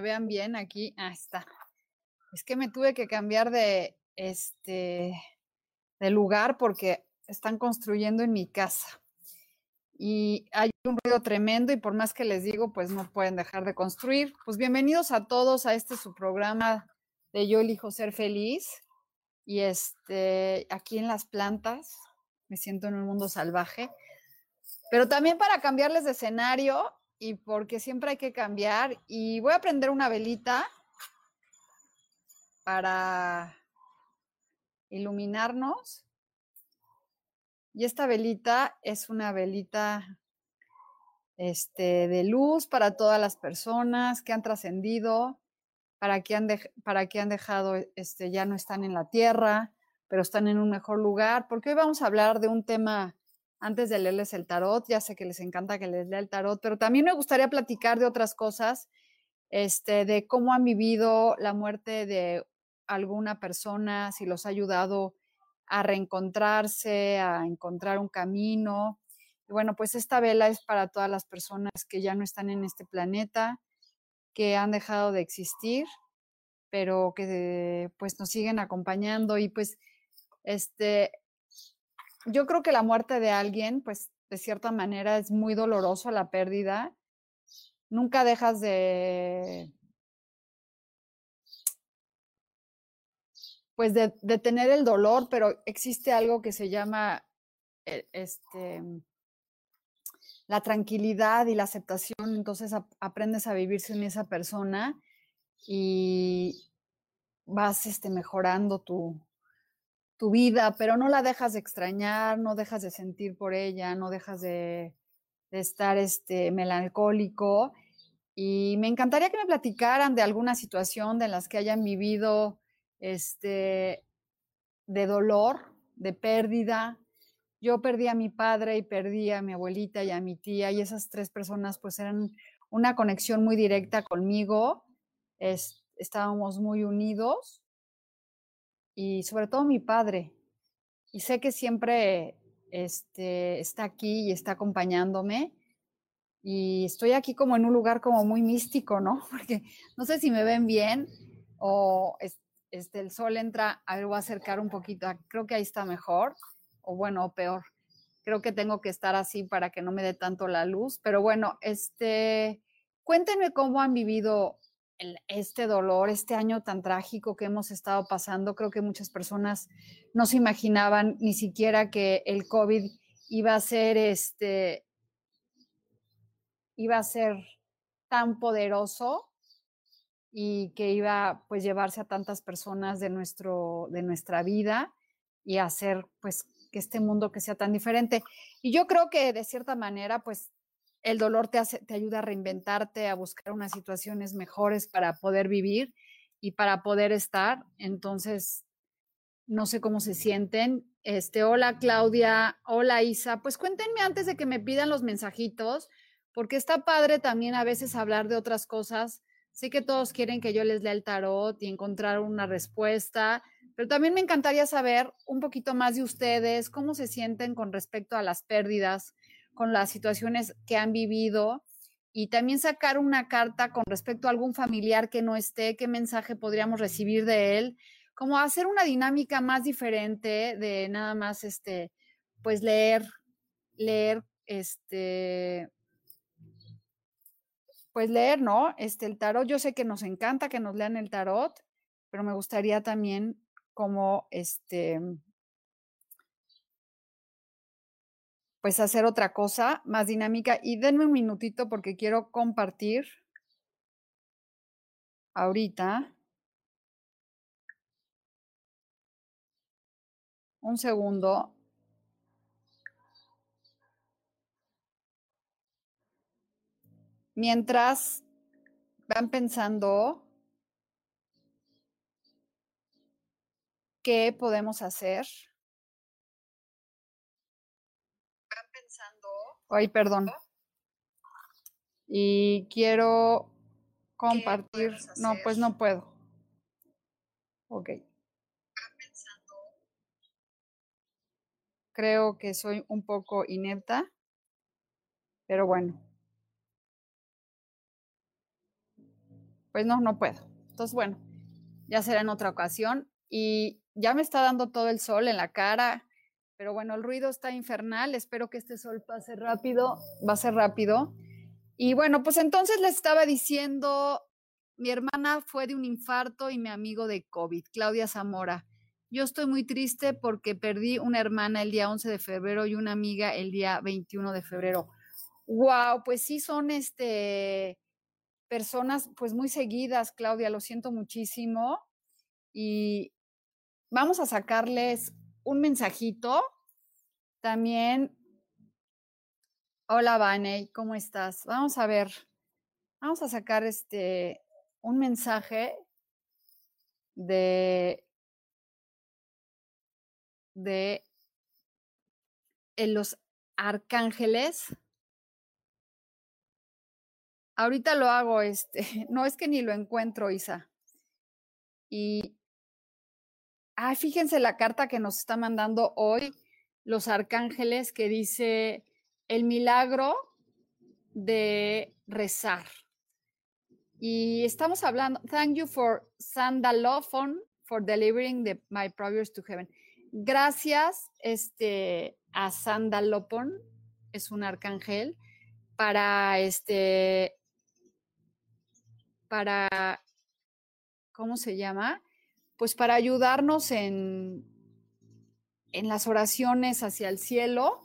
Vean bien aquí. Ah, está. Es que me tuve que cambiar de este de lugar porque están construyendo en mi casa. Y hay un ruido tremendo y por más que les digo, pues no pueden dejar de construir. Pues bienvenidos a todos a este su programa de Yo elijo ser feliz. Y este aquí en las plantas me siento en un mundo salvaje. Pero también para cambiarles de escenario, y porque siempre hay que cambiar. Y voy a prender una velita para iluminarnos. Y esta velita es una velita este, de luz para todas las personas que han trascendido, para que han, dejado, este, ya no están en la tierra, pero están en un mejor lugar, porque hoy vamos a hablar de un tema antes de leerles el tarot. Ya sé que les encanta que les lea el tarot, pero también me gustaría platicar de otras cosas, este, de cómo han vivido la muerte de alguna persona, si los ha ayudado a reencontrarse, a encontrar un camino. Y bueno, pues esta vela es para todas las personas que ya no están en este planeta, que han dejado de existir, pero que pues nos siguen acompañando y pues este yo creo que la muerte de alguien, pues de cierta manera es muy doloroso la pérdida. Nunca dejas de, pues de, tener el dolor, pero existe algo que se llama eh, este, la tranquilidad y la aceptación. Entonces aprendes a vivir sin esa persona y vas este, mejorando tu, tu vida, pero no la dejas de extrañar, no dejas de sentir por ella, no dejas de, estar este, melancólico. Y me encantaría que me platicaran de alguna situación de las que hayan vivido este, de dolor, de pérdida. Yo perdí a mi padre y perdí a mi abuelita y a mi tía y esas tres personas pues eran una conexión muy directa conmigo. estábamos muy unidos y sobre todo mi padre. Y sé que siempre este, está aquí y está acompañándome. Y estoy aquí como en un lugar como muy místico, ¿no? Porque no sé si me ven bien o este, el sol entra, a ver, voy a acercar un poquito, creo que ahí está mejor, o bueno, o peor. Creo que tengo que estar así para que no me dé tanto la luz, pero bueno, este, cuéntenme cómo han vivido este dolor, este año tan trágico que hemos estado pasando, creo que muchas personas no se imaginaban ni siquiera que el COVID iba a ser este, iba a ser tan poderoso y que iba pues llevarse a tantas personas de nuestro de nuestra vida y hacer pues que este mundo que sea tan diferente. Y yo creo que de cierta manera pues el dolor te te ayuda a reinventarte, a buscar unas situaciones mejores para poder vivir y para poder estar. Entonces, no sé cómo se sienten. Este, hola Claudia, hola Isa. Pues cuéntenme antes de que me pidan los mensajitos, porque está padre también a veces hablar de otras cosas. Sé que todos quieren que yo les lea el tarot y encontrar una respuesta, pero también me encantaría saber un poquito más de ustedes, cómo se sienten con respecto a las pérdidas, con las situaciones que han vivido y también sacar una carta con respecto a algún familiar que no esté, qué mensaje podríamos recibir de él, como hacer una dinámica más diferente de nada más este pues leer leer este pues leer, ¿no? Este el tarot, yo sé que nos encanta que nos lean el tarot, pero me gustaría también como este pues hacer otra cosa más dinámica y denme un minutito porque quiero compartir ahorita. Un segundo. Mientras van pensando qué podemos hacer. Ay, perdón. Y quiero compartir. No, pues no puedo. Ok. Creo que soy un poco inepta, pero bueno. Pues no, no puedo. Entonces, bueno, ya será en otra ocasión. Y ya me está dando todo el sol en la cara, pero bueno, el ruido está infernal. Espero que este sol pase rápido. Va a ser rápido. Y bueno, pues entonces les estaba diciendo, mi hermana fue de un infarto y mi amigo de COVID, Claudia Zamora. Yo estoy muy triste porque perdí una hermana el día 11 de febrero y una amiga el día 21 de febrero. Wow, pues sí son este personas pues muy seguidas, Claudia, lo siento muchísimo. Y vamos a sacarles mensajito. También, hola Vane, ¿cómo estás? Vamos a ver, vamos a sacar este un mensaje de de los arcángeles. Ahorita lo hago, este, no es que ni lo encuentro, Isa. Y Ah, fíjense la carta que nos está mandando hoy los arcángeles que dice el milagro de rezar. Y estamos hablando, thank you for Sandalophon for delivering the, my prayers to heaven. Gracias este, a Sandalopon, es un arcángel, para este, para, ¿cómo se llama? Pues para ayudarnos en, en las oraciones hacia el cielo.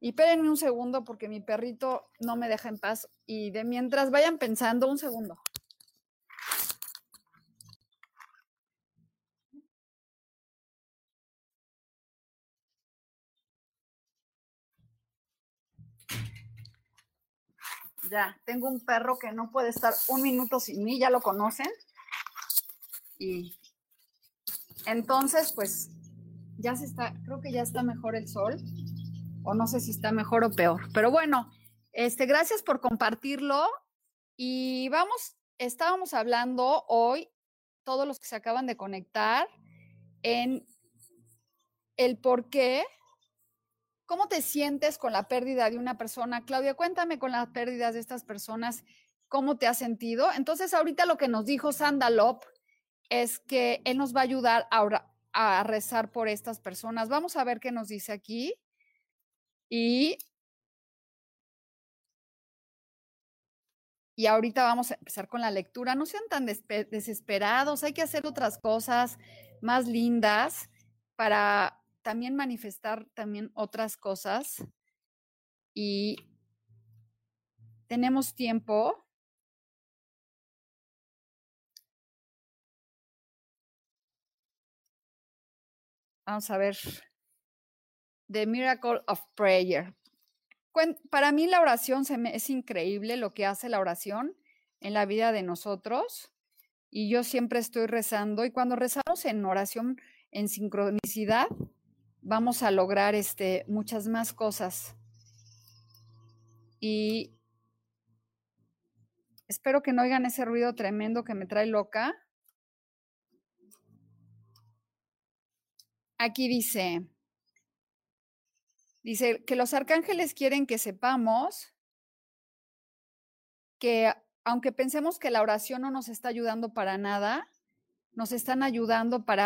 Y espérenme un segundo porque mi perrito no me deja en paz. Y de mientras vayan pensando, un segundo. Ya, tengo un perro que no puede estar un minuto sin mí, ya lo conocen. Y entonces, pues ya se está, creo que ya está mejor el sol, o no sé si está mejor o peor, pero bueno, este, gracias por compartirlo y vamos, estábamos hablando hoy, todos los que se acaban de conectar, en el por qué, cómo te sientes con la pérdida de una persona. Claudia, cuéntame con las pérdidas de estas personas, cómo te has sentido. Entonces, ahorita lo que nos dijo Sandalop es que Él nos va a ayudar ahora a rezar por estas personas. Vamos a ver qué nos dice aquí. Y, y ahorita vamos a empezar con la lectura. No sean tan desesperados, hay que hacer otras cosas más lindas para también manifestar también otras cosas y tenemos tiempo. Vamos a ver. The Miracle of Prayer. Para mí la oración se me, es increíble lo que hace la oración en la vida de nosotros. Y yo siempre estoy rezando y cuando rezamos en oración en sincronicidad, vamos a lograr este, muchas más cosas. Y espero que no oigan ese ruido tremendo que me trae loca. Aquí dice, dice que los arcángeles quieren que sepamos que aunque pensemos que la oración no nos está ayudando para nada, nos están ayudando para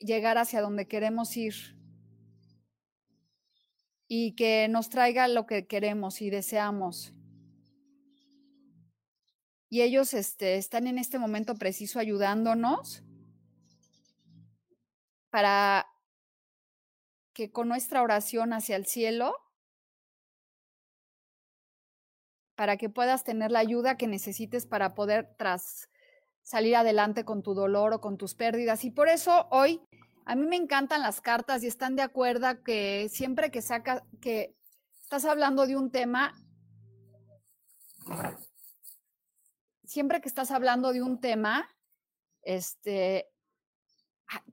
llegar hacia donde queremos ir y que nos traiga lo que queremos y deseamos. Y ellos este, están en este momento preciso ayudándonos para que con nuestra oración hacia el cielo, para que puedas tener la ayuda que necesites para poder tras salir adelante con tu dolor o con tus pérdidas. Y por eso hoy a mí me encantan las cartas y están de acuerdo que siempre que saca que estás hablando de un tema, siempre que estás hablando de un tema, este,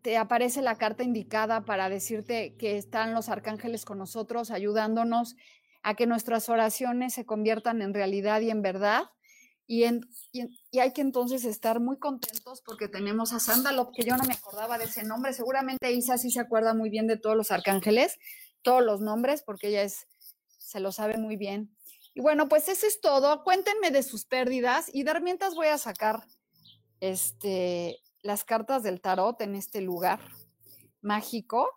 te aparece la carta indicada para decirte que están los arcángeles con nosotros, ayudándonos a que nuestras oraciones se conviertan en realidad y en verdad. Y, hay que entonces estar muy contentos porque tenemos a Sandalop, que yo no me acordaba de ese nombre. Seguramente Isa sí se acuerda muy bien de todos los arcángeles, todos los nombres, porque ella es, se lo sabe muy bien. Y bueno, pues eso es todo. Cuéntenme de sus pérdidas y de mientras voy a sacar este, las cartas del tarot en este lugar mágico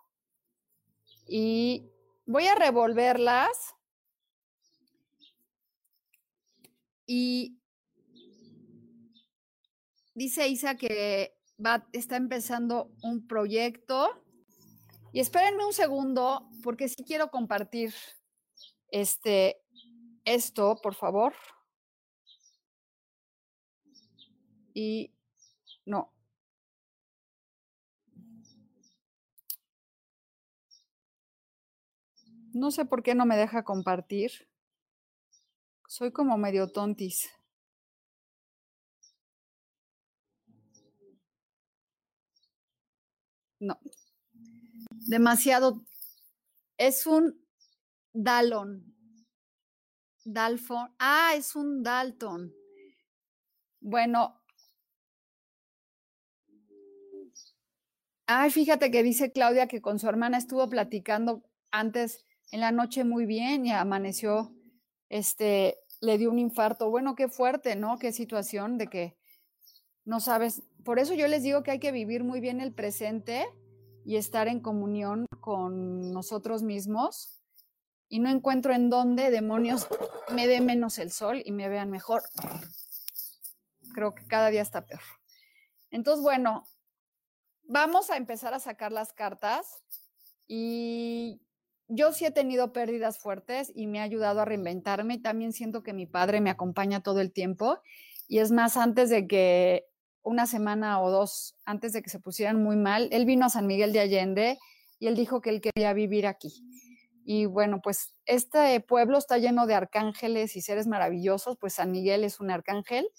y voy a revolverlas y dice Isa que está empezando un proyecto y espérenme un segundo porque sí quiero compartir este esto, por favor. Y no, No sé por qué no me deja compartir. Soy como medio tontis. No. Demasiado. Es un Dalon. Dalfon. Ah, es un Dalton. Bueno. Ay, fíjate que dice Claudia que con su hermana estuvo platicando antes en la noche muy bien y amaneció, este, le dio un infarto. Bueno, qué fuerte, ¿no? Qué situación de que no sabes. Por eso yo les digo que hay que vivir muy bien el presente y estar en comunión con nosotros mismos. Y no encuentro en dónde demonios me dé menos el sol y me vean mejor. Creo que cada día está peor. Entonces, bueno, vamos a empezar a sacar las cartas y yo sí he tenido pérdidas fuertes y me ha ayudado a reinventarme. También siento que mi padre me acompaña todo el tiempo. Y es más, antes de que una semana o dos, antes de que se pusieran muy mal, él vino a San Miguel de Allende y él dijo que él quería vivir aquí. Y bueno, pues este pueblo está lleno de arcángeles y seres maravillosos, pues San Miguel es un arcángel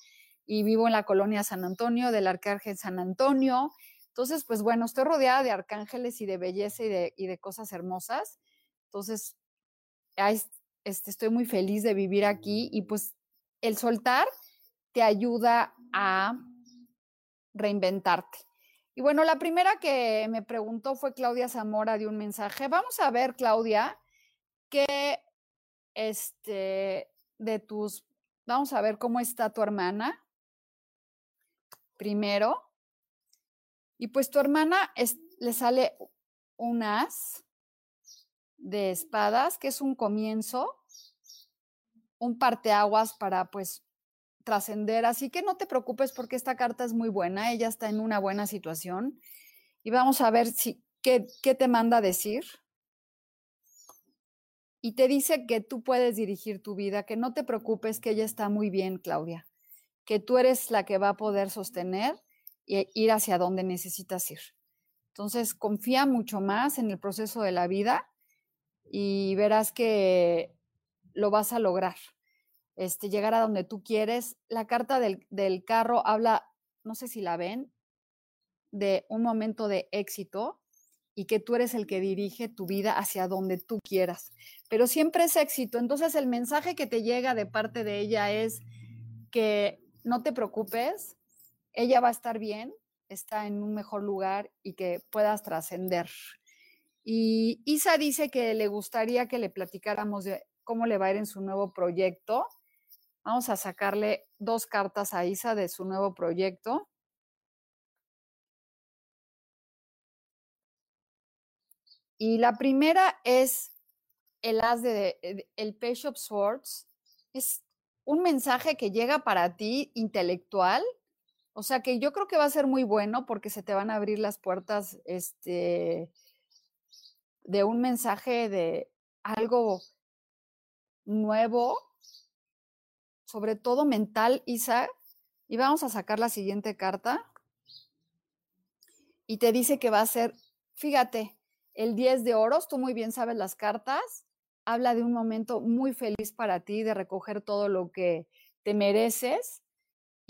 y vivo en la colonia San Antonio, del arcángel San Antonio. Entonces, pues bueno, estoy rodeada de arcángeles y de belleza y de, y de cosas hermosas. Entonces, este, estoy muy feliz de vivir aquí y pues el soltar te ayuda a reinventarte. Y bueno, la primera que me preguntó fue Claudia Zamora de un mensaje. Vamos a ver, Claudia, qué este de tus, vamos a ver cómo está tu hermana. Primero. Y pues tu hermana le sale un as de espadas, que es un comienzo, un parteaguas para pues trascender. Así que no te preocupes porque esta carta es muy buena, ella está en una buena situación y vamos a ver si ¿qué, qué te manda decir? Y te dice que tú puedes dirigir tu vida, que no te preocupes, que ella está muy bien, Claudia, que tú eres la que va a poder sostener e ir hacia donde necesitas ir. Entonces, confía mucho más en el proceso de la vida y verás que lo vas a lograr. Este, llegar a donde tú quieres. La carta del, del carro habla, no sé si la ven, de un momento de éxito y que tú eres el que dirige tu vida hacia donde tú quieras. Pero siempre es éxito. Entonces el mensaje que te llega de parte de ella es que no te preocupes, ella va a estar bien, está en un mejor lugar y que puedas trascender. Y Isa dice que le gustaría que le platicáramos de cómo le va a ir en su nuevo proyecto. Vamos a sacarle dos cartas a Isa de su nuevo proyecto. Y la primera es el as de, eh, el Page of Swords. Es un mensaje que llega para ti intelectual. O sea que yo creo que va a ser muy bueno porque se te van a abrir las puertas este, de un mensaje de algo nuevo, sobre todo mental, Isa. Y vamos a sacar la siguiente carta. Y te dice que va a ser, fíjate, el 10 de oros, tú muy bien sabes las cartas, habla de un momento muy feliz para ti, de recoger todo lo que te mereces.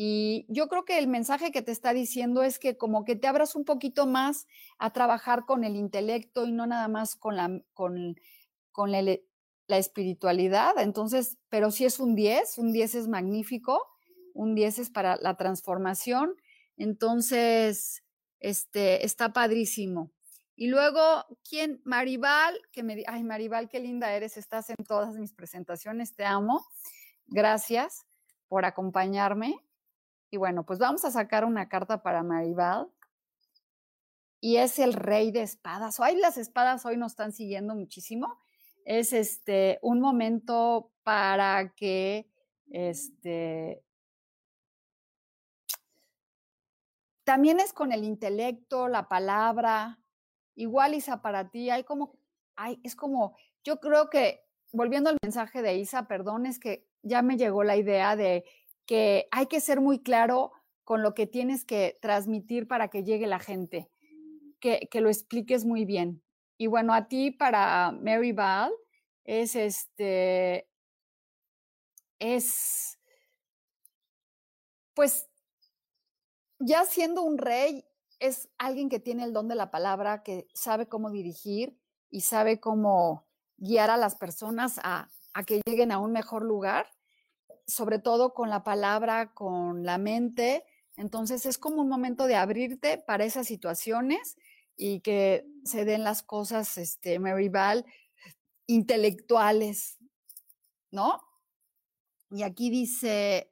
Y yo creo que el mensaje que te está diciendo es que como que te abras un poquito más a trabajar con el intelecto y no nada más con la, con, con la, espiritualidad. Entonces, pero si es un 10, un 10 es magnífico, un 10 es para la transformación. Entonces, este, está padrísimo. Y luego, ¿quién? Maribal, que me ay, Maribal, qué linda eres, estás en todas mis presentaciones, te amo. Gracias por acompañarme. Y bueno, pues vamos a sacar una carta para Maribal. Y es el rey de espadas. Hoy las espadas hoy nos están siguiendo muchísimo. Es este un momento para que este también es con el intelecto, la palabra, Igual, Isa, para ti hay como, hay, es como, yo creo que, volviendo al mensaje de Isa, perdón, es que ya me llegó la idea de que hay que ser muy claro con lo que tienes que transmitir para que llegue la gente, que, que lo expliques muy bien. Y bueno, a ti para Mary Val es este, es, pues, ya siendo un rey, es alguien que tiene el don de la palabra, que sabe cómo dirigir y sabe cómo guiar a las personas a, que lleguen a un mejor lugar, sobre todo con la palabra, con la mente. Entonces es como un momento de abrirte para esas situaciones y que se den las cosas, este, Val, intelectuales, ¿no? Y aquí dice,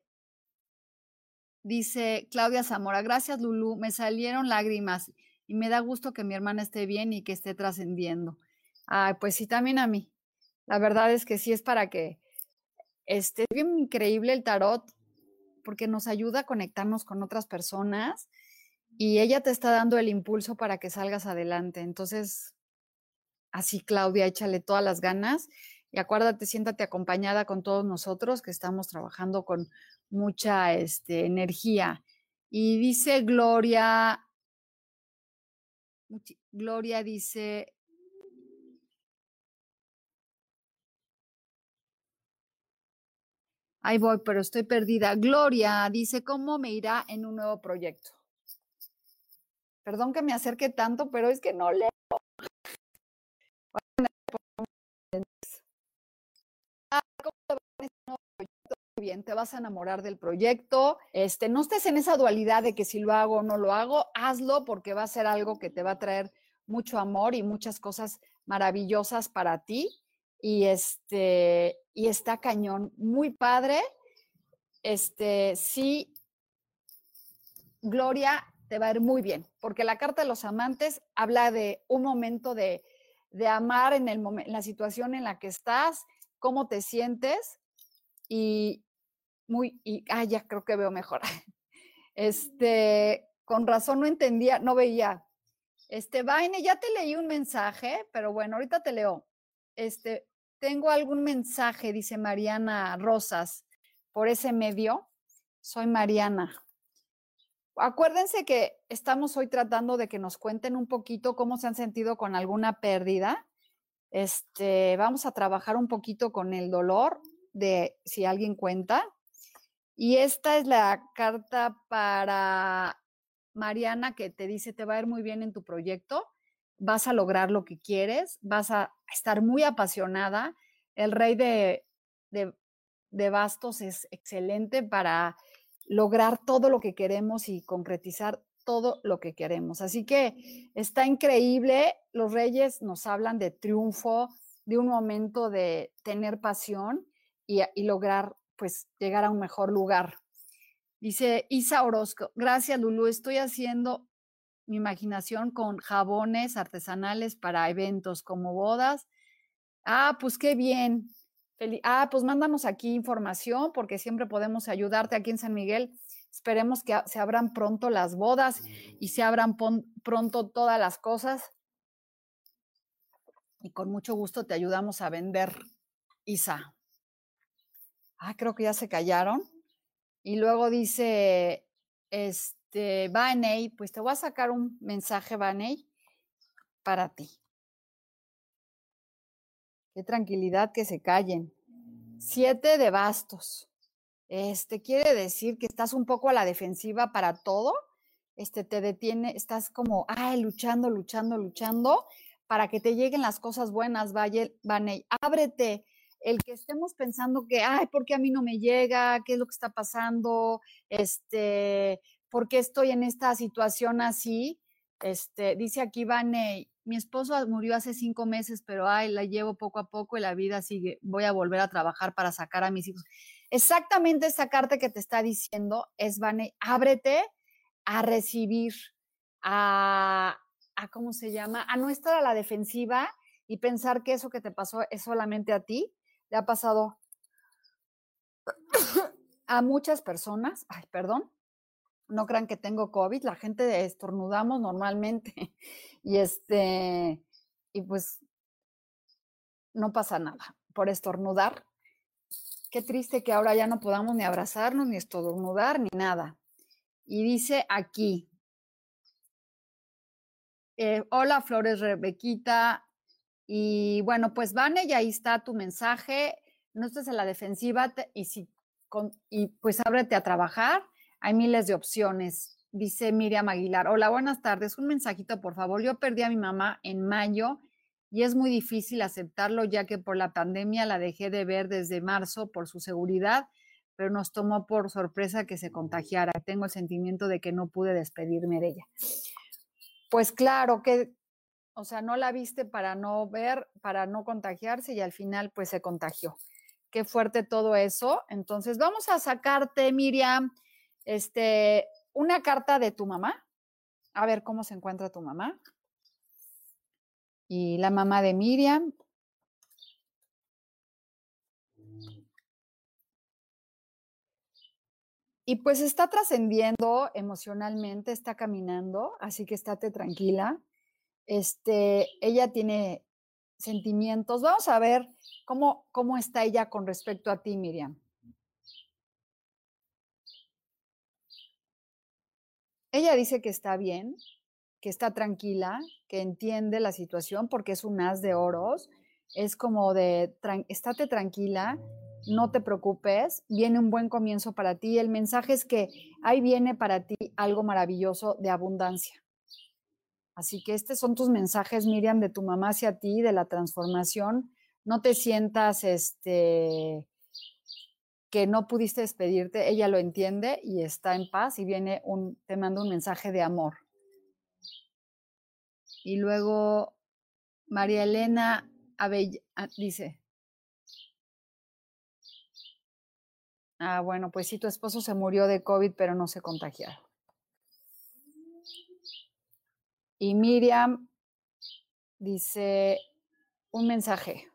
Dice Claudia Zamora, gracias Lulu, me salieron lágrimas y me da gusto que mi hermana esté bien y que esté trascendiendo. Ay, pues sí, también a mí. La verdad es que sí es para que esté bien increíble el tarot porque nos ayuda a conectarnos con otras personas y ella te está dando el impulso para que salgas adelante. Entonces, así Claudia, échale todas las ganas y acuérdate, siéntate acompañada con todos nosotros que estamos trabajando con mucha este, energía. Y dice Gloria, Gloria dice, ahí voy, pero estoy perdida. Gloria dice, ¿cómo me irá en un nuevo proyecto? Perdón que me acerque tanto, pero es que no leo. bien, te vas a enamorar del proyecto. Este, no estés en esa dualidad de que si lo hago o no lo hago, hazlo porque va a ser algo que te va a traer mucho amor y muchas cosas maravillosas para ti. Y este, y está cañón, muy padre. Este, sí, Gloria, te va a ir muy bien, porque la carta de los amantes habla de un momento de, de amar en, el en la situación en la que estás, cómo te sientes y, muy, y, ah, ya creo que veo mejor. Este, con razón no entendía, no veía. Este, Vaine, ya te leí un mensaje, pero bueno, ahorita te leo. Este, tengo algún mensaje, dice Mariana Rosas, por ese medio. Soy Mariana. Acuérdense que estamos hoy tratando de que nos cuenten un poquito cómo se han sentido con alguna pérdida. Este, vamos a trabajar un poquito con el dolor de si alguien cuenta. Y esta es la carta para Mariana que te dice, te va a ir muy bien en tu proyecto, vas a lograr lo que quieres, vas a estar muy apasionada. El rey de, de, bastos es excelente para lograr todo lo que queremos y concretizar todo lo que queremos. Así que está increíble. Los reyes nos hablan de triunfo, de un momento de tener pasión y, y lograr pues llegar a un mejor lugar. Dice Isa Orozco, gracias Lulu, estoy haciendo mi imaginación con jabones artesanales para eventos como bodas. Ah, pues qué bien. Ah, pues mándanos aquí información porque siempre podemos ayudarte aquí en San Miguel. Esperemos que se abran pronto las bodas y se abran pronto todas las cosas. Y con mucho gusto te ayudamos a vender, Isa. Ah, creo que ya se callaron. Y luego dice, este, Vaney, pues te voy a sacar un mensaje, Vaney, para ti. Qué tranquilidad que se callen. Siete de bastos. Este quiere decir que estás un poco a la defensiva para todo. Este te detiene, estás como, ay, luchando, luchando, luchando para que te lleguen las cosas buenas, Vaney. Ábrete. El que estemos pensando que, ay, ¿por qué a mí no me llega? ¿Qué es lo que está pasando? Este, ¿por qué estoy en esta situación así? Este, dice aquí Vaney, mi esposo murió hace cinco meses, pero ay, la llevo poco a poco y la vida sigue. Voy a volver a trabajar para sacar a mis hijos. Exactamente esa carta que te está diciendo es, Vane, ábrete a recibir, a, a, ¿cómo se llama? A no estar a la defensiva y pensar que eso que te pasó es solamente a ti. Le ha pasado a muchas personas. Ay, perdón no crean que tengo COVID, la gente estornudamos normalmente y este, y pues no pasa nada por estornudar. Qué triste que ahora ya no podamos ni abrazarnos, ni estornudar, ni nada. Y dice aquí, eh, hola Flores Rebequita, y bueno, pues Vane, y ahí está tu mensaje, no estés en la defensiva y, si, y pues ábrete a trabajar hay miles de opciones. Dice Miriam Aguilar, hola, buenas tardes. Un mensajito, por favor. Yo perdí a mi mamá en mayo y es muy difícil aceptarlo ya que por la pandemia la dejé de ver desde marzo por su seguridad, pero nos tomó por sorpresa que se contagiara. Tengo el sentimiento de que no pude despedirme de ella. Pues claro que, o sea, no la viste para no ver, para no contagiarse y al final pues se contagió. Qué fuerte todo eso. Entonces, vamos a sacarte, Miriam este, una carta de tu mamá, a ver cómo se encuentra tu mamá. Y la mamá de Miriam. Y pues está trascendiendo emocionalmente, está caminando, así que estate tranquila. Este, ella tiene sentimientos. Vamos a ver cómo, cómo está ella con respecto a ti, Miriam. Ella dice que está bien, que está tranquila, que entiende la situación porque es un as de oros. Es como de, estate tranquila, no te preocupes, viene un buen comienzo para ti. El mensaje es que ahí viene para ti algo maravilloso de abundancia. Así que estos son tus mensajes, Miriam, de tu mamá hacia ti, de la transformación. No te sientas este, que no pudiste despedirte, ella lo entiende y está en paz y viene un, te manda un mensaje de amor. Y luego María Elena ah, dice, ah, bueno, pues sí, tu esposo se murió de COVID, pero no se contagió. Y Miriam dice un mensaje.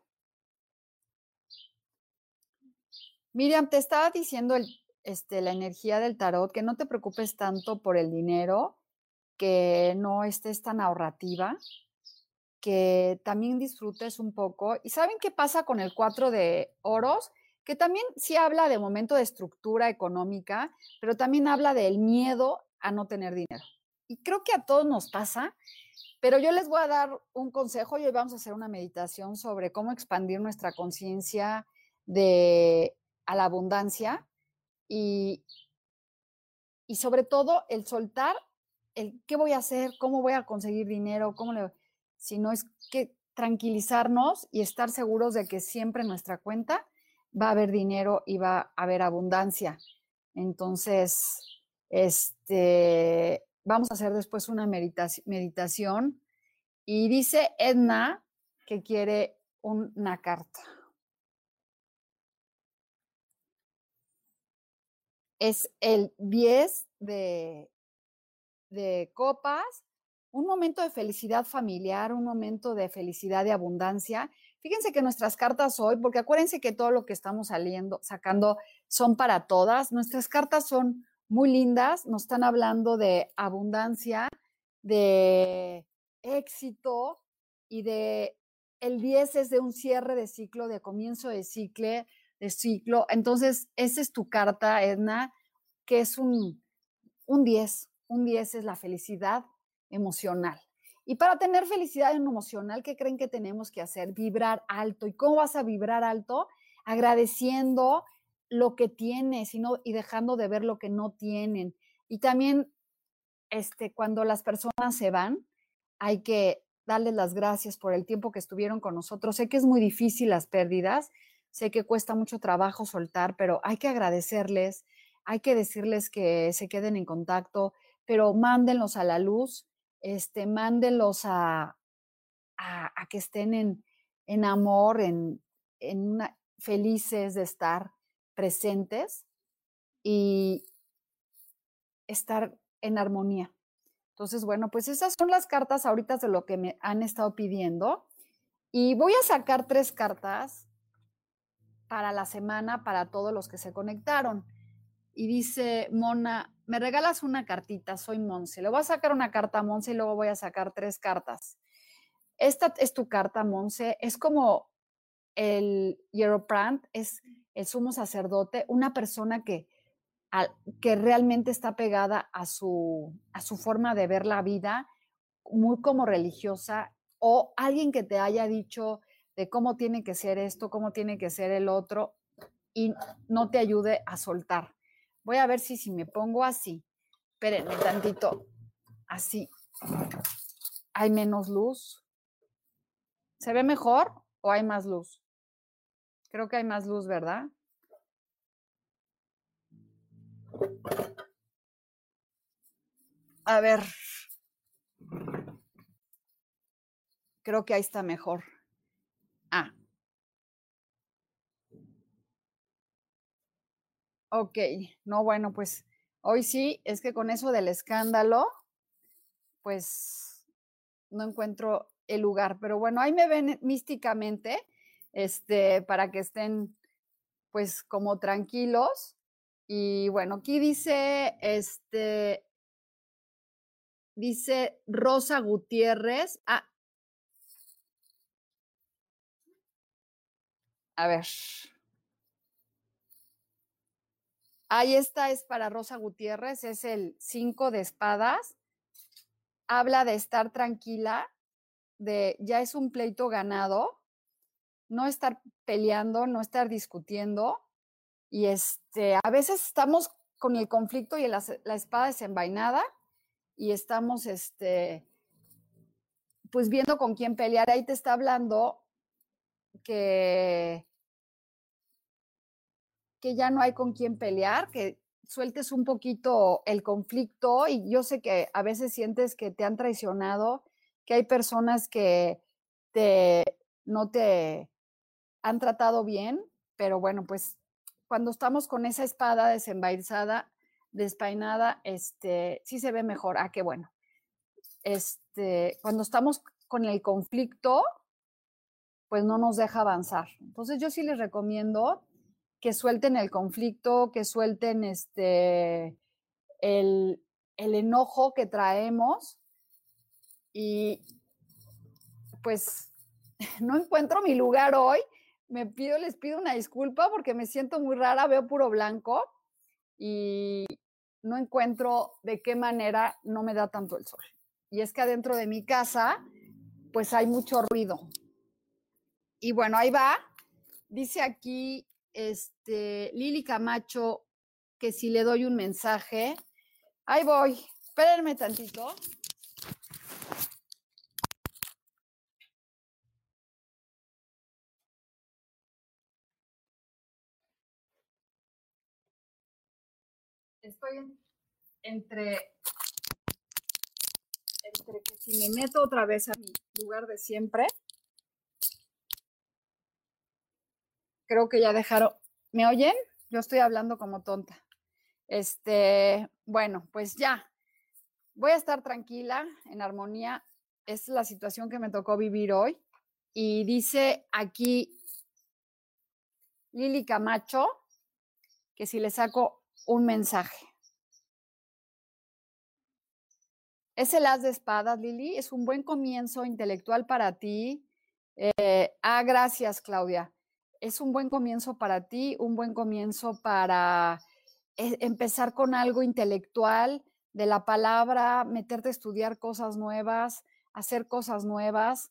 Miriam, te estaba diciendo el, este, la energía del tarot que no te preocupes tanto por el dinero, que no estés tan ahorrativa, que también disfrutes un poco. ¿Y saben qué pasa con el cuatro de oros? Que también sí habla de momento de estructura económica, pero también habla del miedo a no tener dinero. Y creo que a todos nos pasa, pero yo les voy a dar un consejo y hoy vamos a hacer una meditación sobre cómo expandir nuestra conciencia de a la abundancia y, y sobre todo el soltar el qué voy a hacer, cómo voy a conseguir dinero, cómo le sino es que tranquilizarnos y estar seguros de que siempre en nuestra cuenta va a haber dinero y va a haber abundancia. Entonces, este, vamos a hacer después una meditación y dice Edna que quiere una carta. Es el 10 de, de copas un momento de felicidad familiar, un momento de felicidad, de abundancia. Fíjense que nuestras cartas hoy, porque acuérdense que todo lo que estamos saliendo, sacando son para todas, nuestras cartas son muy lindas, nos están hablando de abundancia, de éxito y de el 10 es de un cierre de ciclo, de comienzo de ciclo, de ciclo. Entonces, esa es tu carta, Edna, que es un, un 10. Un 10 es la felicidad, emocional. Y para tener felicidad emocional, ¿qué creen que tenemos que hacer? Vibrar alto. ¿Y cómo vas a vibrar alto? Agradeciendo lo que tienes y, y dejando de ver lo que no tienen. Y también este, cuando las personas se van, hay que darles las gracias por el tiempo que estuvieron con nosotros. Sé que es muy difícil las pérdidas, sé que cuesta mucho trabajo soltar, pero hay que agradecerles, hay que decirles que se queden en contacto, pero mándenlos a la luz este, mándenlos a, a, que estén en, en amor, en, en felices de estar presentes y estar en armonía. Entonces, bueno, pues esas son las cartas ahorita de lo que me han estado pidiendo. Y voy a sacar tres cartas para la semana para todos los que se conectaron. Y dice Mona, me regalas una cartita, soy Monse. Le voy a sacar una carta a Monse y luego voy a sacar tres cartas. Esta es tu carta, Monse. Es como el Hieroprant, es el sumo sacerdote, una persona que, que realmente está pegada a su, a su forma de ver la vida, muy como religiosa, o alguien que te haya dicho de cómo tiene que ser esto, cómo tiene que ser el otro, y no te ayude a soltar. Voy a ver si, si me pongo así. Espérenme tantito. Así. ¿Hay menos luz? ¿Se ve mejor o hay más luz? Creo que hay más luz, ¿verdad? A ver. Creo que ahí está mejor. Ah, Ok, no, bueno, pues hoy sí, es que con eso del escándalo, pues no encuentro el lugar, pero bueno, ahí me ven místicamente, este, para que estén pues como tranquilos. Y bueno, aquí dice, este, dice Rosa Gutiérrez. Ah, a ver. Ahí está, es para Rosa Gutiérrez, es el 5 de espadas. Habla de estar tranquila, de ya es un pleito ganado, no estar peleando, no estar discutiendo. Y este, a veces estamos con el conflicto y la, la espada desenvainada y estamos, este, pues viendo con quién pelear. Ahí te está hablando que que ya no hay con quién pelear, que sueltes un poquito el conflicto y yo sé que a veces sientes que te han traicionado, que hay personas que te, no te han tratado bien, pero bueno, pues cuando estamos con esa espada desembaizada, despainada, este, sí se ve mejor. Ah, qué bueno. Este, cuando estamos con el conflicto, pues no nos deja avanzar. Entonces yo sí les recomiendo que suelten el conflicto, que suelten este, el, el enojo que traemos y pues no encuentro mi lugar hoy. Me pido, les pido una disculpa porque me siento muy rara, veo puro blanco y no encuentro de qué manera no me da tanto el sol. Y es que adentro de mi casa, pues hay mucho ruido. Y bueno, ahí va. Dice aquí, este, Lili Camacho, que si le doy un mensaje. Ahí voy. Espérenme tantito. estoy entre, entre que si me meto otra vez a mi lugar de siempre, creo que ya dejaron. ¿Me oyen? Yo estoy hablando como tonta. Este, bueno, pues ya. Voy a estar tranquila, en armonía. es la situación que me tocó vivir hoy. Y dice aquí Lili Camacho que si le saco un mensaje. Es el as de espadas, Lili. Es un buen comienzo intelectual para ti. Eh, ah, gracias, Claudia. Es un buen comienzo para ti, un buen comienzo para eh, empezar con algo intelectual de la palabra, meterte a estudiar cosas nuevas, hacer cosas nuevas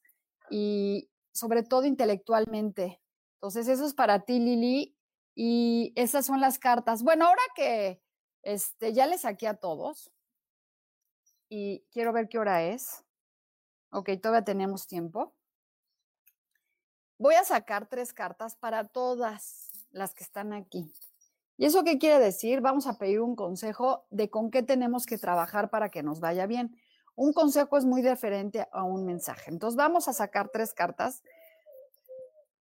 y sobre todo intelectualmente. Entonces, eso es para ti, Lili. Y esas son las cartas. Bueno, ahora que este, ya le saqué a todos y quiero ver qué hora es. Ok, todavía tenemos tiempo. Voy a sacar tres cartas para todas las que están aquí. ¿Y eso qué quiere decir? Vamos a pedir un consejo de con qué tenemos que trabajar para que nos vaya bien. Un consejo es muy diferente a un mensaje. Entonces vamos a sacar tres cartas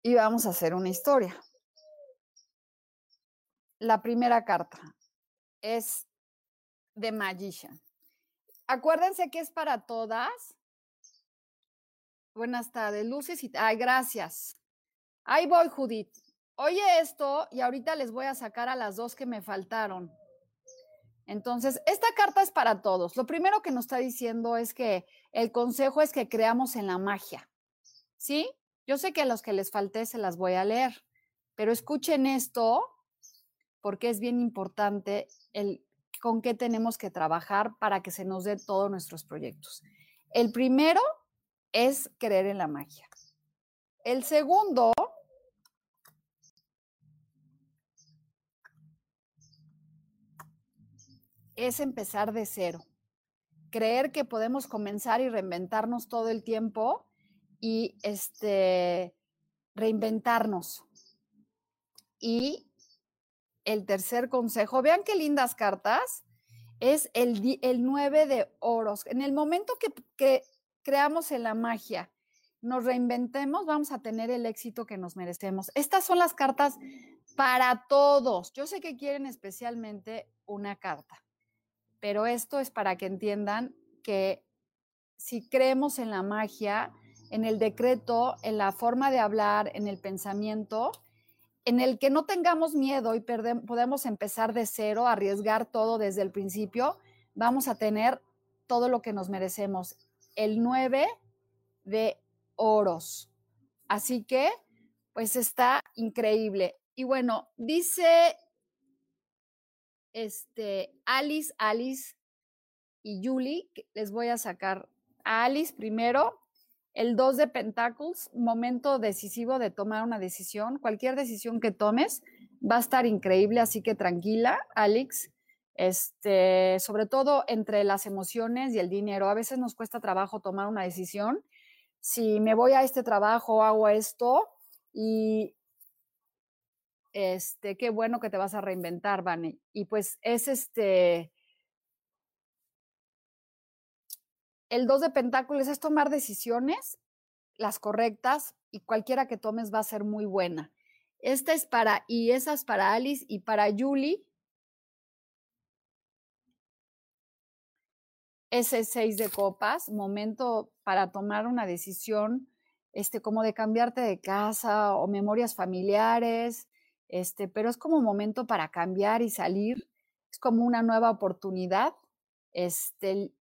y vamos a hacer una historia la primera carta es de Magician. Acuérdense que es para todas. Buenas tardes, luces y... Ay, gracias. Ahí voy, Judith. Oye esto y ahorita les voy a sacar a las dos que me faltaron. Entonces, esta carta es para todos. Lo primero que nos está diciendo es que el consejo es que creamos en la magia. ¿Sí? Yo sé que a los que les falté se las voy a leer, pero escuchen esto porque es bien importante el con qué tenemos que trabajar para que se nos dé todos nuestros proyectos. El primero es creer en la magia. El segundo es empezar de cero. Creer que podemos comenzar y reinventarnos todo el tiempo y este reinventarnos. Y el tercer consejo, vean qué lindas cartas, es el, el 9 de oros. En el momento que, que creamos en la magia, nos reinventemos, vamos a tener el éxito que nos merecemos. Estas son las cartas para todos. Yo sé que quieren especialmente una carta, pero esto es para que entiendan que si creemos en la magia, en el decreto, en la forma de hablar, en el pensamiento, en el que no tengamos miedo y podemos empezar de cero, arriesgar todo desde el principio, vamos a tener todo lo que nos merecemos. El 9 de oros. Así que, pues está increíble. Y bueno, dice este Alice, Alice y Julie, les voy a sacar a Alice primero el 2 de Pentacles, momento decisivo de tomar una decisión. Cualquier decisión que tomes va a estar increíble, así que tranquila, Alex. Este, sobre todo entre las emociones y el dinero. A veces nos cuesta trabajo tomar una decisión. Si me voy a este trabajo, hago esto y este, qué bueno que te vas a reinventar, Vane. Y pues es este, el 2 de pentáculos es tomar decisiones, las correctas, y cualquiera que tomes va a ser muy buena. Esta es para, y esa es para Alice y para Julie. Ese 6 de copas, momento para tomar una decisión, este, como de cambiarte de casa o memorias familiares, este, pero es como momento para cambiar y salir, es como una nueva oportunidad este,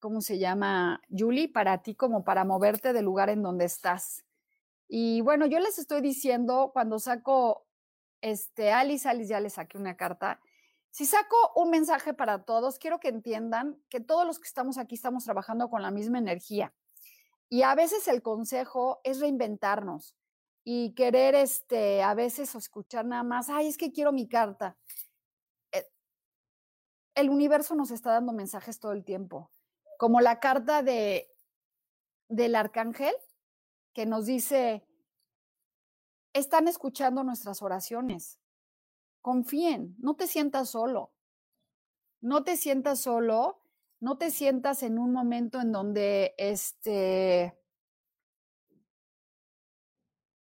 ¿cómo se llama? Julie, para ti como para moverte del lugar en donde estás. Y bueno, yo les estoy diciendo, cuando saco, este, Alice, Alice ya le saqué una carta. Si saco un mensaje para todos, quiero que entiendan que todos los que estamos aquí estamos trabajando con la misma energía. Y a veces el consejo es reinventarnos y querer, este, a veces escuchar nada más, ay, es que quiero mi carta. Eh, el universo nos está dando mensajes todo el tiempo, como la carta de, del arcángel que nos dice, están escuchando nuestras oraciones. Confíen, no te sientas solo. No te sientas solo, no te sientas en un momento en donde este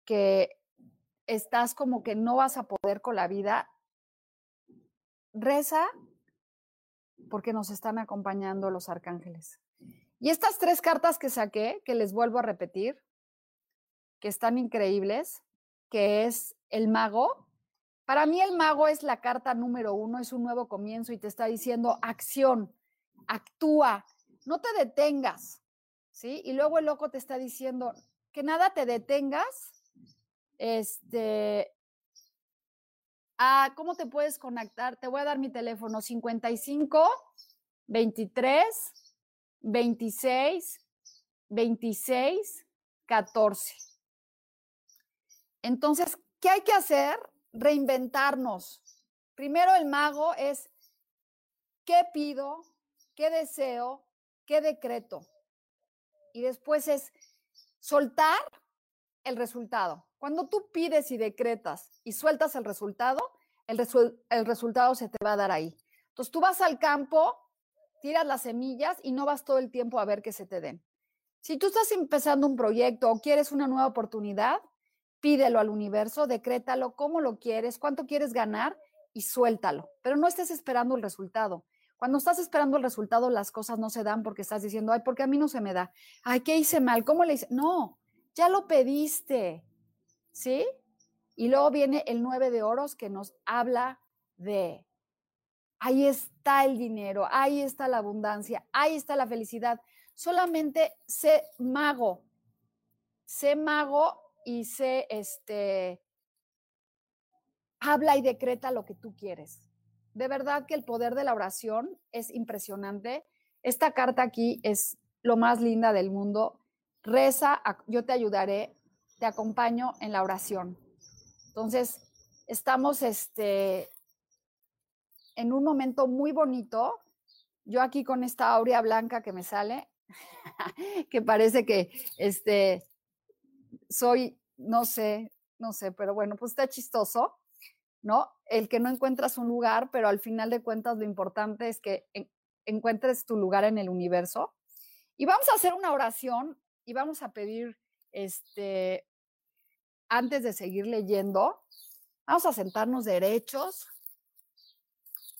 que estás como que no vas a poder con la vida. Reza porque nos están acompañando los arcángeles. Y estas tres cartas que saqué, que les vuelvo a repetir, que están increíbles, que es el mago. Para mí el mago es la carta número uno, es un nuevo comienzo y te está diciendo acción, actúa, no te detengas, ¿sí? Y luego el loco te está diciendo que nada te detengas, este, ah, ¿cómo te puedes conectar? Te voy a dar mi teléfono 55 23 26 26 14. Entonces, ¿qué hay que hacer? Reinventarnos. Primero el mago es, ¿qué pido? ¿Qué deseo? ¿Qué decreto? Y después es soltar el resultado. Cuando tú pides y decretas y sueltas el resultado, el, el, resultado se te va a dar ahí. Entonces tú vas al campo, tiras las semillas y no vas todo el tiempo a ver que se te den. Si tú estás empezando un proyecto o quieres una nueva oportunidad, pídelo al universo, decrétalo, cómo lo quieres, cuánto quieres ganar y suéltalo. Pero no estés esperando el resultado. Cuando estás esperando el resultado, las cosas no se dan porque estás diciendo, ay, porque a mí no se me da. Ay, ¿qué hice mal? ¿Cómo le hice? No, ya lo pediste. ¿Sí? Y luego viene el nueve de oros que nos habla de, ahí está el dinero, ahí está la abundancia, ahí está la felicidad. Solamente sé mago, sé mago se este, habla y decreta lo que tú quieres. De verdad que el poder de la oración es impresionante. Esta carta aquí es lo más linda del mundo. Reza, yo te ayudaré, te acompaño en la oración. Entonces, estamos este, en un momento muy bonito. Yo aquí con esta aurea blanca que me sale, que parece que este, soy, no sé, no sé, pero bueno, pues está chistoso, ¿no? El que no encuentras un lugar, pero al final de cuentas lo importante es que encuentres tu lugar en el universo. Y vamos a hacer una oración y vamos a pedir, este, antes de seguir leyendo, vamos a sentarnos derechos,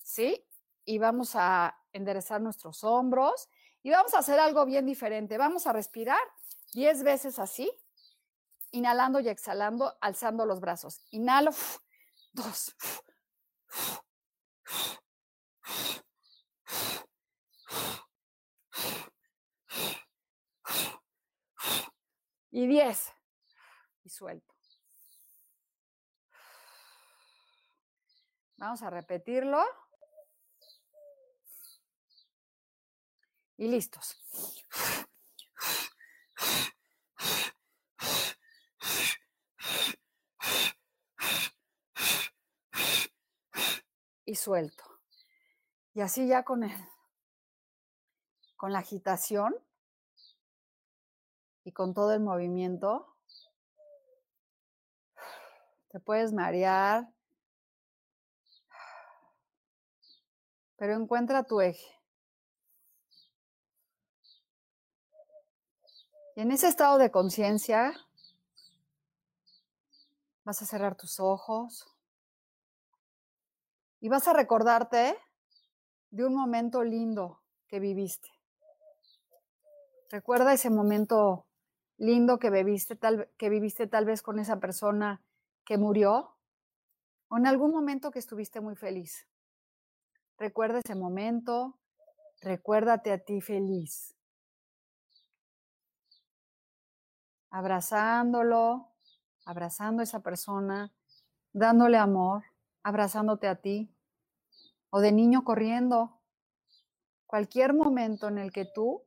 ¿sí? Y vamos a enderezar nuestros hombros y vamos a hacer algo bien diferente. Vamos a respirar 10 veces así inhalando y exhalando, alzando los brazos. Inhalo, dos. Y diez. Y suelto. Vamos a repetirlo. Y listos. Y suelto. Y así ya con el, con la agitación y con todo el movimiento, te puedes marear, pero encuentra tu eje. Y en ese estado de conciencia vas a cerrar tus ojos. Y vas a recordarte de un momento lindo que viviste. Recuerda ese momento lindo que viviste, tal, que viviste tal vez con esa persona que murió o en algún momento que estuviste muy feliz. Recuerda ese momento, recuérdate a ti feliz. Abrazándolo, abrazando a esa persona, dándole amor, abrazándote a ti, o de niño corriendo. Cualquier momento en el que tú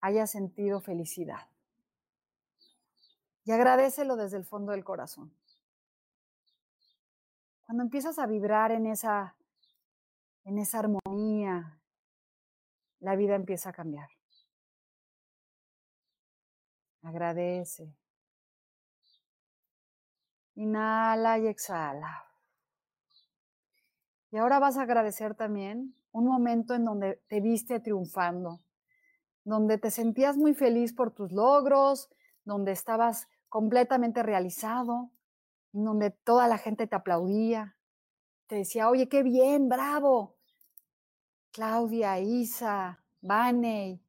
hayas sentido felicidad. Y agradecelo desde el fondo del corazón. Cuando empiezas a vibrar en esa, en esa armonía, la vida empieza a cambiar. Agradece. Inhala y exhala. Y ahora vas a agradecer también un momento en donde te viste triunfando, donde te sentías muy feliz por tus logros, donde estabas completamente realizado, donde toda la gente te aplaudía, te decía, oye, qué bien, bravo. Claudia, Isa, Vaney.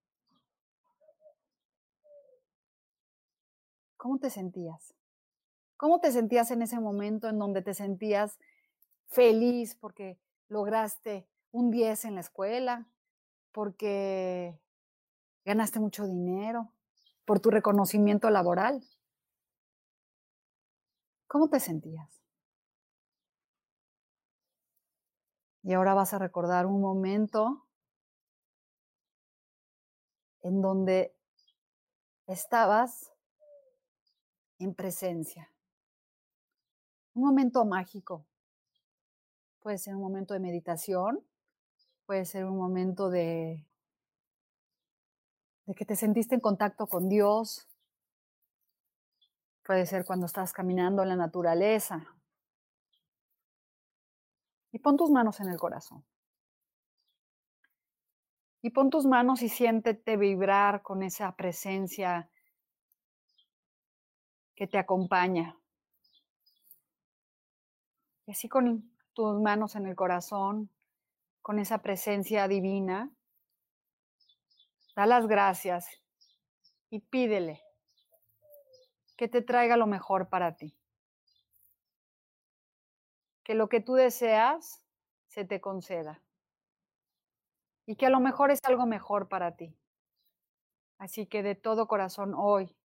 ¿Cómo te sentías? ¿Cómo te sentías en ese momento en donde te sentías feliz porque lograste un 10 en la escuela, porque ganaste mucho dinero, por tu reconocimiento laboral. ¿Cómo te sentías? Y ahora vas a recordar un momento en donde estabas en presencia. Un momento mágico. Puede ser un momento de meditación, puede ser un momento de, de que te sentiste en contacto con Dios, puede ser cuando estás caminando en la naturaleza. Y pon tus manos en el corazón. Y pon tus manos y siéntete vibrar con esa presencia que te acompaña. Así con tus manos en el corazón, con esa presencia divina, da las gracias y pídele que te traiga lo mejor para ti. Que lo que tú deseas se te conceda. Y que a lo mejor es algo mejor para ti. Así que de todo corazón hoy,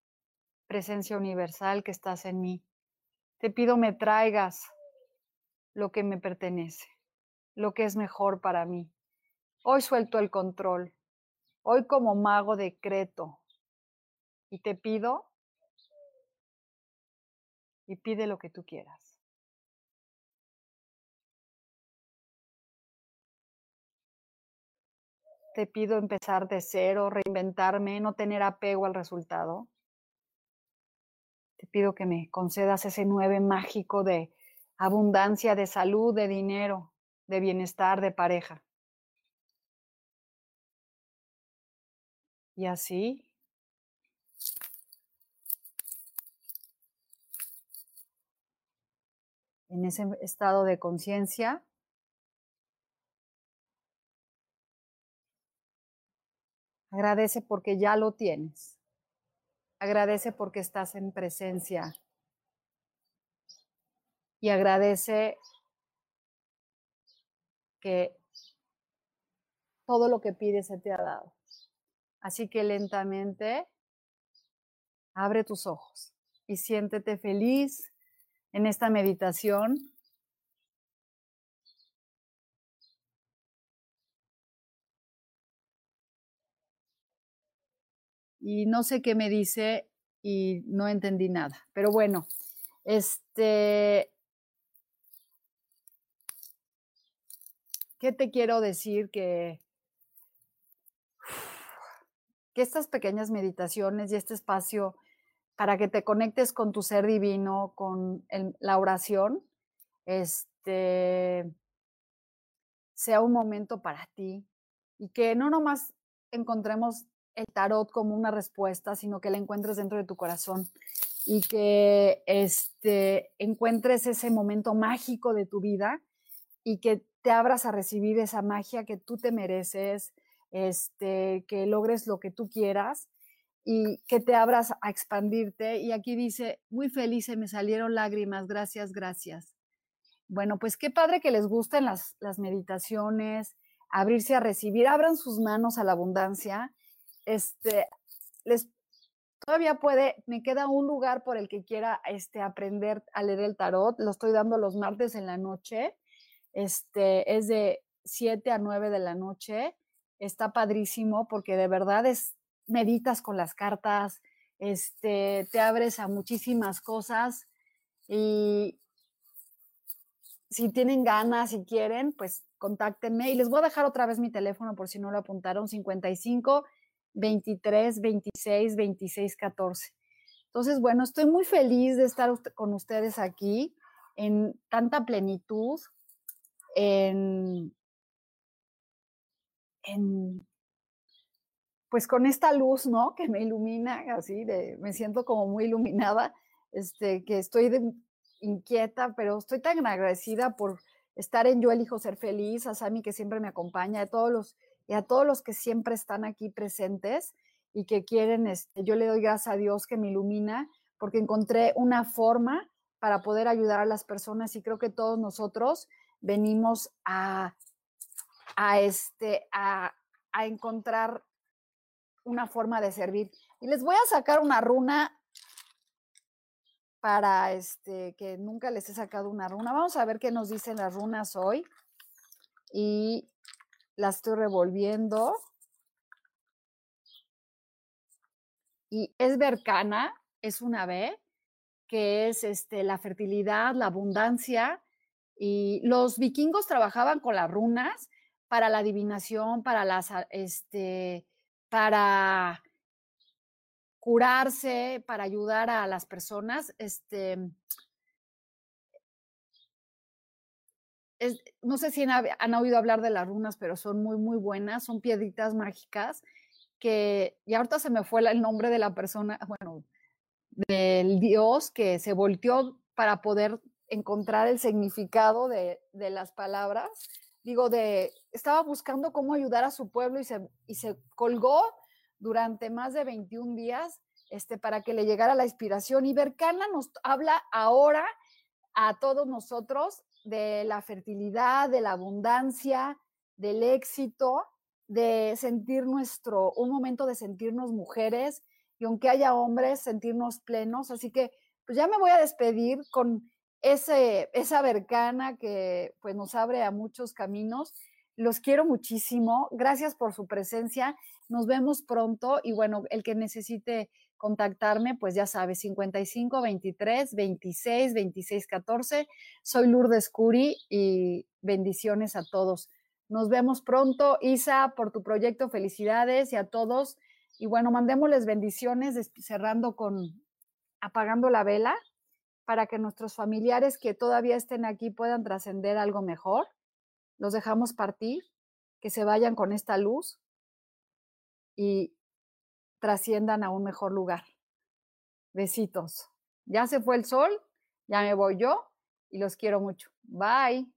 presencia universal que estás en mí, te pido me traigas lo que me pertenece lo que es mejor para mí. Hoy suelto el control. Hoy como mago decreto. Y te pido y pide lo que tú quieras. Te pido empezar de cero, reinventarme, no tener apego al resultado. Te pido que me concedas ese nueve mágico de abundancia, de salud, de dinero, de bienestar de pareja. Y así en ese estado de conciencia, agradece porque ya lo tienes. Agradece porque estás en presencia. Y agradece que todo lo que pides se te ha dado. Así que lentamente abre tus ojos y siéntete feliz en esta meditación. Y no sé qué me dice y no entendí nada. Pero bueno, este, ¿Qué te quiero decir? Que, que estas pequeñas meditaciones y este espacio para que te conectes con tu ser divino, con la oración, este, sea un momento para ti y que no nomás encontremos el tarot como una respuesta, sino que la encuentres dentro de tu corazón y que este, encuentres ese momento mágico de tu vida y que te abras a recibir esa magia que tú te mereces, este, que logres lo que tú quieras y que te abras a expandirte. Y aquí dice, muy feliz, se me salieron lágrimas, gracias, gracias. Bueno, pues qué padre que les gusten las, las meditaciones, abrirse a recibir, abran sus manos a la abundancia. Este, les todavía puede, me queda un lugar por el que quiera este, aprender a leer el tarot. Lo estoy dando los martes en la noche. Este, es de 7 a 9 de la noche. Está padrísimo porque de verdad es, meditas con las cartas, este, te abres a muchísimas cosas y si tienen ganas, si quieren, pues contáctenme y les voy a dejar otra vez mi teléfono por si no lo apuntaron, 55 23 26 26 14. Entonces, bueno, estoy muy feliz de estar con ustedes aquí en tanta plenitud, en, en pues con esta luz, ¿no? Que me ilumina, así, de, me siento como muy iluminada, este, que estoy inquieta, pero estoy tan agradecida por estar en Yo elijo ser feliz, a Sami que siempre me acompaña, a todos los, y a todos los que siempre están aquí presentes y que quieren, este, yo le doy gracias a Dios que me ilumina, porque encontré una forma para poder ayudar a las personas y creo que todos nosotros venimos a, a, este, a, a encontrar una forma de servir. Y les voy a sacar una runa para este que nunca les he sacado una runa. Vamos a ver qué nos dicen las runas hoy. Y las estoy revolviendo. Y es Bercana, es una B, que es este, la fertilidad, la abundancia. Y los vikingos trabajaban con las runas para la adivinación, para las, este, para curarse, para ayudar a las personas. Este, no sé si han, oído hablar de las runas, pero son muy, muy buenas, son piedritas mágicas que, y ahorita se me fue el nombre de la persona, bueno, del dios que se volteó para poder encontrar el significado de, de las palabras, digo, de, estaba buscando cómo ayudar a su pueblo y se, y se colgó durante más de 21 días este, para que le llegara la inspiración. Y Bercana nos habla ahora a todos nosotros de la fertilidad, de la abundancia, del éxito, de sentir nuestro, un momento de sentirnos mujeres y aunque haya hombres, sentirnos plenos. Así que pues ya me voy a despedir con esa bercana que pues nos abre a muchos caminos. Los quiero muchísimo. Gracias por su presencia. Nos vemos pronto y bueno, el que necesite contactarme, pues ya sabe, 55 23 26 26 14. Soy Lourdes Curi y bendiciones a todos. Nos vemos pronto, Isa, por tu proyecto. Felicidades y a todos. Y bueno, mandémosles bendiciones cerrando con apagando la vela para que nuestros familiares que todavía estén aquí puedan trascender algo mejor. Los dejamos partir, que se vayan con esta luz y trasciendan a un mejor lugar. Besitos. Ya se fue el sol, ya me voy yo y los quiero mucho. Bye.